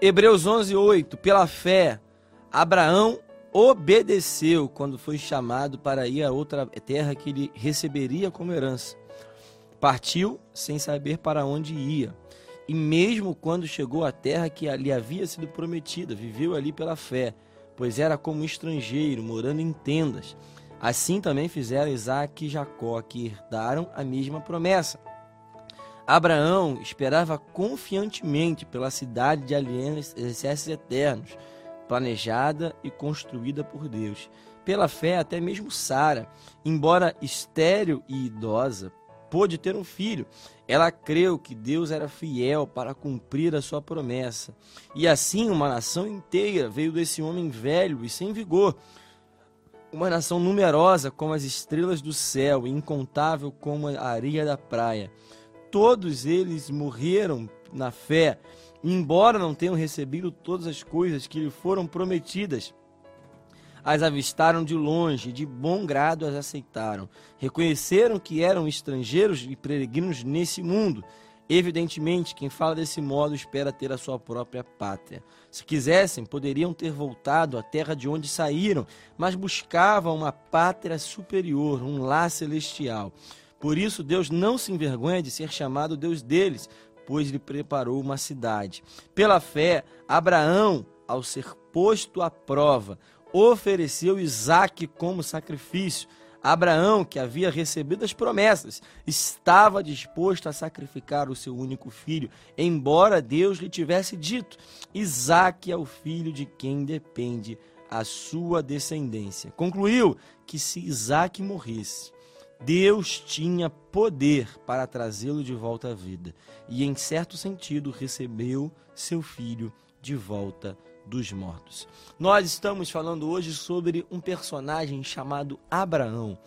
Hebreus 11, 8. Pela fé, Abraão obedeceu quando foi chamado para ir a outra terra que ele receberia como herança. Partiu sem saber para onde ia. E mesmo quando chegou à terra que lhe havia sido prometida, viveu ali pela fé, pois era como estrangeiro, morando em tendas. Assim também fizeram Isaac e Jacó, que herdaram a mesma promessa. Abraão esperava confiantemente pela cidade de alianças eternos, planejada e construída por Deus. Pela fé, até mesmo Sara, embora estéril e idosa, pôde ter um filho. Ela creu que Deus era fiel para cumprir a sua promessa. E assim uma nação inteira veio desse homem velho e sem vigor. Uma nação numerosa como as estrelas do céu incontável como a areia da praia. Todos eles morreram na fé, embora não tenham recebido todas as coisas que lhe foram prometidas as avistaram de longe, de bom grado as aceitaram. Reconheceram que eram estrangeiros e peregrinos nesse mundo. Evidentemente, quem fala desse modo espera ter a sua própria pátria. Se quisessem, poderiam ter voltado à terra de onde saíram, mas buscavam uma pátria superior, um lar celestial. Por isso, Deus não se envergonha de ser chamado Deus deles, pois lhe preparou uma cidade. Pela fé, Abraão, ao ser posto à prova, ofereceu Isaac como sacrifício. Abraão, que havia recebido as promessas, estava disposto a sacrificar o seu único filho, embora Deus lhe tivesse dito: Isaac é o filho de quem depende a sua descendência. Concluiu que se Isaac morresse, Deus tinha poder para trazê-lo de volta à vida e, em certo sentido, recebeu seu filho de volta dos mortos. Nós estamos falando hoje sobre um personagem chamado Abraão.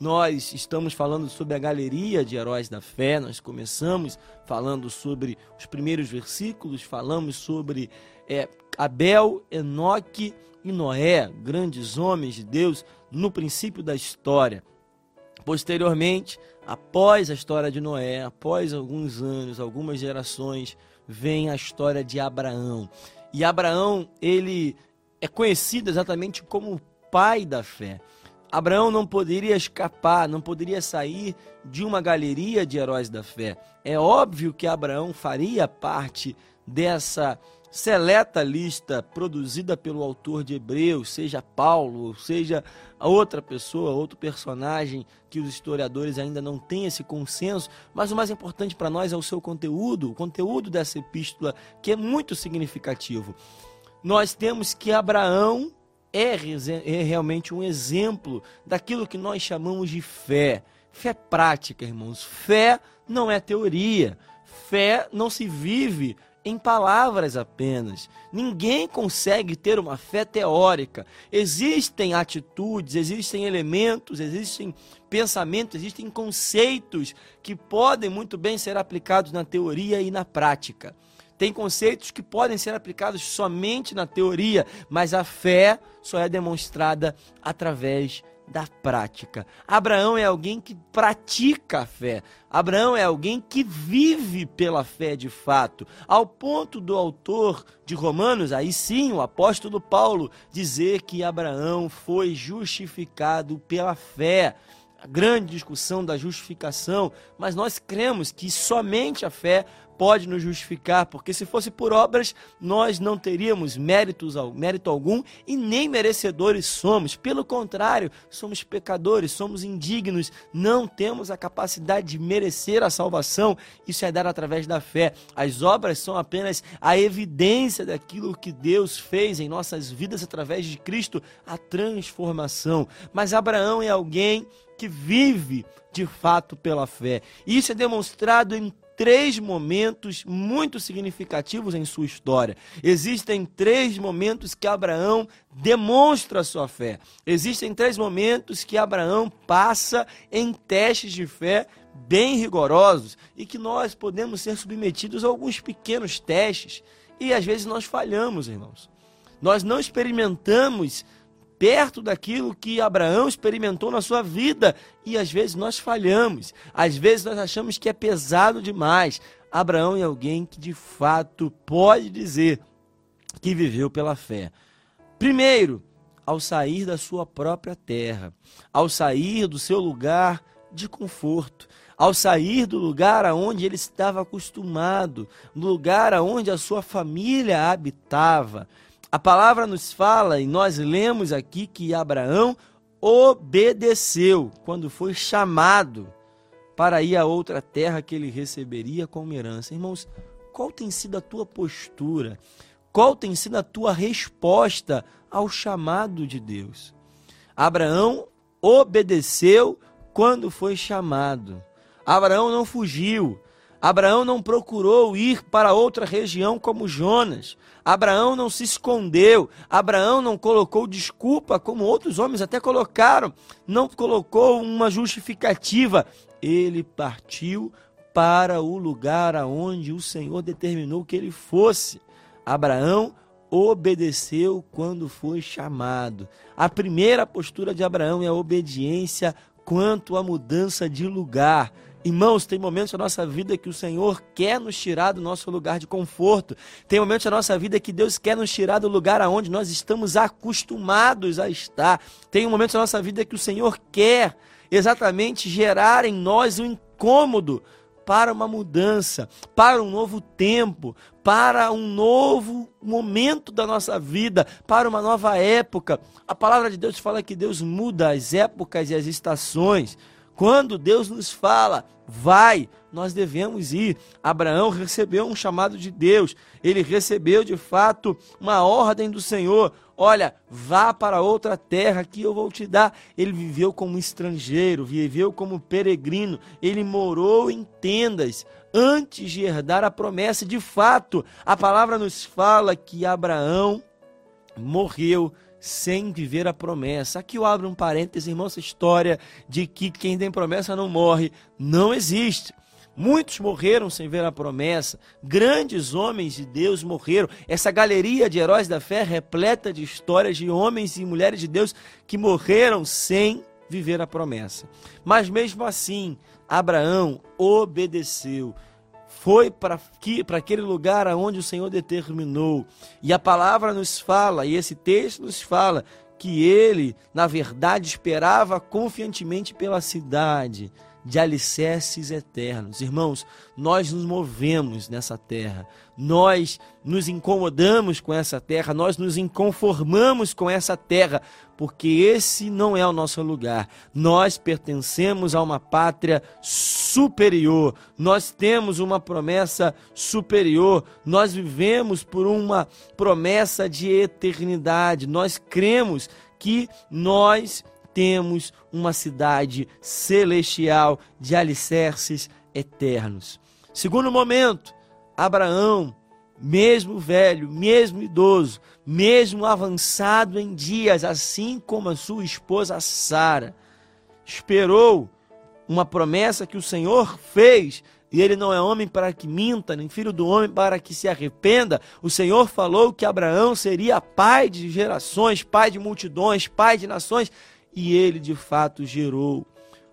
Nós estamos falando sobre a galeria de heróis da fé. Nós começamos falando sobre os primeiros versículos, falamos sobre é, Abel, Enoque e Noé, grandes homens de Deus, no princípio da história. Posteriormente, após a história de Noé, após alguns anos, algumas gerações, vem a história de Abraão. E Abraão, ele é conhecido exatamente como o pai da fé. Abraão não poderia escapar, não poderia sair de uma galeria de heróis da fé. É óbvio que Abraão faria parte dessa seleta lista produzida pelo autor de Hebreus, seja Paulo, seja outra pessoa, outro personagem que os historiadores ainda não têm esse consenso, mas o mais importante para nós é o seu conteúdo, o conteúdo dessa epístola, que é muito significativo. Nós temos que Abraão é, é realmente um exemplo daquilo que nós chamamos de fé. Fé prática, irmãos. Fé não é teoria. Fé não se vive em palavras apenas. Ninguém consegue ter uma fé teórica. Existem atitudes, existem elementos, existem pensamentos, existem conceitos que podem muito bem ser aplicados na teoria e na prática. Tem conceitos que podem ser aplicados somente na teoria, mas a fé só é demonstrada através da prática. Abraão é alguém que pratica a fé. Abraão é alguém que vive pela fé de fato, ao ponto do autor de Romanos, aí sim, o apóstolo Paulo, dizer que Abraão foi justificado pela fé a grande discussão da justificação, mas nós cremos que somente a fé pode nos justificar, porque se fosse por obras, nós não teríamos méritos, mérito algum e nem merecedores somos. Pelo contrário, somos pecadores, somos indignos, não temos a capacidade de merecer a salvação. Isso é dado através da fé. As obras são apenas a evidência daquilo que Deus fez em nossas vidas através de Cristo, a transformação. Mas Abraão é alguém que vive de fato pela fé. Isso é demonstrado em três momentos muito significativos em sua história. Existem três momentos que Abraão demonstra sua fé. Existem três momentos que Abraão passa em testes de fé bem rigorosos e que nós podemos ser submetidos a alguns pequenos testes e às vezes nós falhamos, irmãos. Nós não experimentamos perto daquilo que Abraão experimentou na sua vida. E às vezes nós falhamos, às vezes nós achamos que é pesado demais. Abraão é alguém que de fato pode dizer que viveu pela fé. Primeiro, ao sair da sua própria terra, ao sair do seu lugar de conforto, ao sair do lugar aonde ele estava acostumado, no lugar aonde a sua família habitava. A palavra nos fala, e nós lemos aqui, que Abraão obedeceu quando foi chamado para ir a outra terra que ele receberia como herança. Irmãos, qual tem sido a tua postura? Qual tem sido a tua resposta ao chamado de Deus? Abraão obedeceu quando foi chamado. Abraão não fugiu. Abraão não procurou ir para outra região como Jonas. Abraão não se escondeu. Abraão não colocou desculpa, como outros homens até colocaram. Não colocou uma justificativa. Ele partiu para o lugar aonde o Senhor determinou que ele fosse. Abraão obedeceu quando foi chamado. A primeira postura de Abraão é a obediência quanto à mudança de lugar. Irmãos, tem momentos da nossa vida que o Senhor quer nos tirar do nosso lugar de conforto. Tem momentos da nossa vida que Deus quer nos tirar do lugar aonde nós estamos acostumados a estar. Tem momentos da nossa vida que o Senhor quer exatamente gerar em nós um incômodo para uma mudança, para um novo tempo, para um novo momento da nossa vida, para uma nova época. A palavra de Deus fala que Deus muda as épocas e as estações. Quando Deus nos fala, vai, nós devemos ir. Abraão recebeu um chamado de Deus, ele recebeu de fato uma ordem do Senhor. Olha, vá para outra terra que eu vou te dar. Ele viveu como estrangeiro, viveu como peregrino, ele morou em tendas antes de herdar a promessa. De fato, a palavra nos fala que Abraão morreu sem viver a promessa. Aqui eu abro um parêntese, irmão, essa história de que quem tem promessa não morre, não existe. Muitos morreram sem ver a promessa, grandes homens de Deus morreram. Essa galeria de heróis da fé repleta de histórias de homens e mulheres de Deus que morreram sem viver a promessa. Mas mesmo assim, Abraão obedeceu foi para aquele lugar aonde o Senhor determinou. E a palavra nos fala, e esse texto nos fala, que ele, na verdade, esperava confiantemente pela cidade de alicerces eternos. Irmãos, nós nos movemos nessa terra, nós nos incomodamos com essa terra, nós nos inconformamos com essa terra, porque esse não é o nosso lugar. Nós pertencemos a uma pátria superior, nós temos uma promessa superior, nós vivemos por uma promessa de eternidade, nós cremos que nós temos uma cidade celestial de alicerces eternos. Segundo momento, Abraão, mesmo velho, mesmo idoso, mesmo avançado em dias, assim como a sua esposa Sara, esperou uma promessa que o Senhor fez e ele não é homem para que minta, nem filho do homem para que se arrependa. O Senhor falou que Abraão seria pai de gerações, pai de multidões, pai de nações e ele de fato gerou.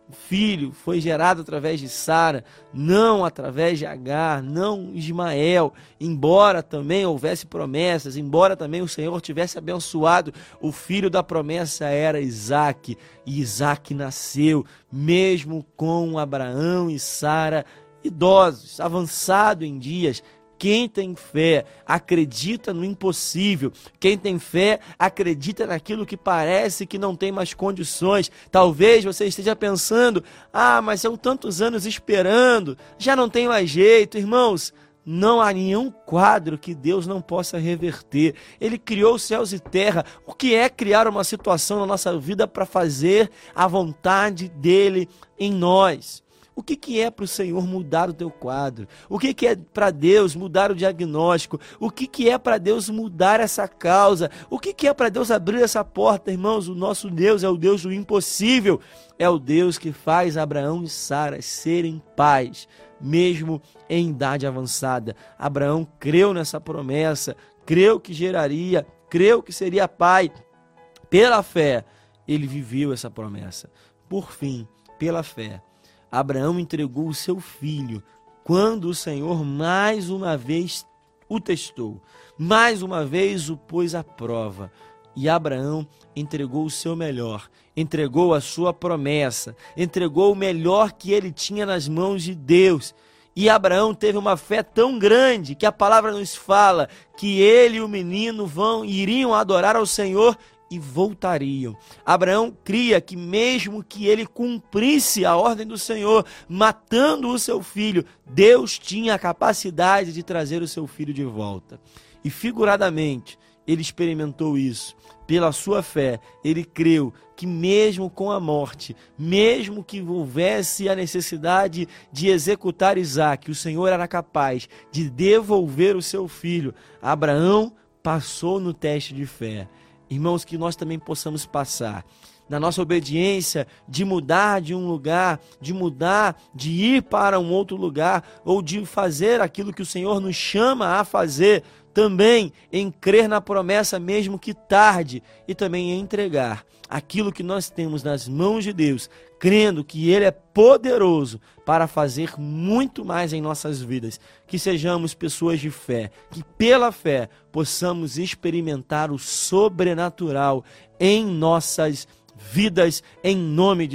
O filho foi gerado através de Sara, não através de Agar, não Ismael, embora também houvesse promessas, embora também o Senhor tivesse abençoado, o filho da promessa era Isaac, e Isaac nasceu, mesmo com Abraão e Sara idosos, avançado em dias, quem tem fé acredita no impossível. Quem tem fé acredita naquilo que parece que não tem mais condições. Talvez você esteja pensando: ah, mas são tantos anos esperando, já não tem mais jeito. Irmãos, não há nenhum quadro que Deus não possa reverter. Ele criou céus e terra. O que é criar uma situação na nossa vida para fazer a vontade dele em nós? O que, que é para o Senhor mudar o teu quadro? O que, que é para Deus mudar o diagnóstico? O que, que é para Deus mudar essa causa? O que, que é para Deus abrir essa porta, irmãos? O nosso Deus é o Deus do impossível. É o Deus que faz Abraão e Sara serem pais, mesmo em idade avançada. Abraão creu nessa promessa, creu que geraria, creu que seria pai. Pela fé, ele viveu essa promessa. Por fim, pela fé, Abraão entregou o seu filho quando o Senhor mais uma vez o testou. Mais uma vez o pôs à prova. E Abraão entregou o seu melhor, entregou a sua promessa, entregou o melhor que ele tinha nas mãos de Deus. E Abraão teve uma fé tão grande que a palavra nos fala que ele e o menino vão iriam adorar ao Senhor e voltariam. Abraão cria que, mesmo que ele cumprisse a ordem do Senhor, matando o seu filho, Deus tinha a capacidade de trazer o seu filho de volta. E figuradamente, ele experimentou isso. Pela sua fé, ele creu que, mesmo com a morte, mesmo que houvesse a necessidade de executar Isaac, o Senhor era capaz de devolver o seu filho. Abraão passou no teste de fé. Irmãos, que nós também possamos passar na nossa obediência de mudar de um lugar, de mudar, de ir para um outro lugar, ou de fazer aquilo que o Senhor nos chama a fazer, também em crer na promessa, mesmo que tarde, e também em entregar aquilo que nós temos nas mãos de Deus, crendo que Ele é poderoso para fazer muito mais em nossas vidas. Que sejamos pessoas de fé, que pela fé possamos experimentar o sobrenatural em nossas vidas, em nome de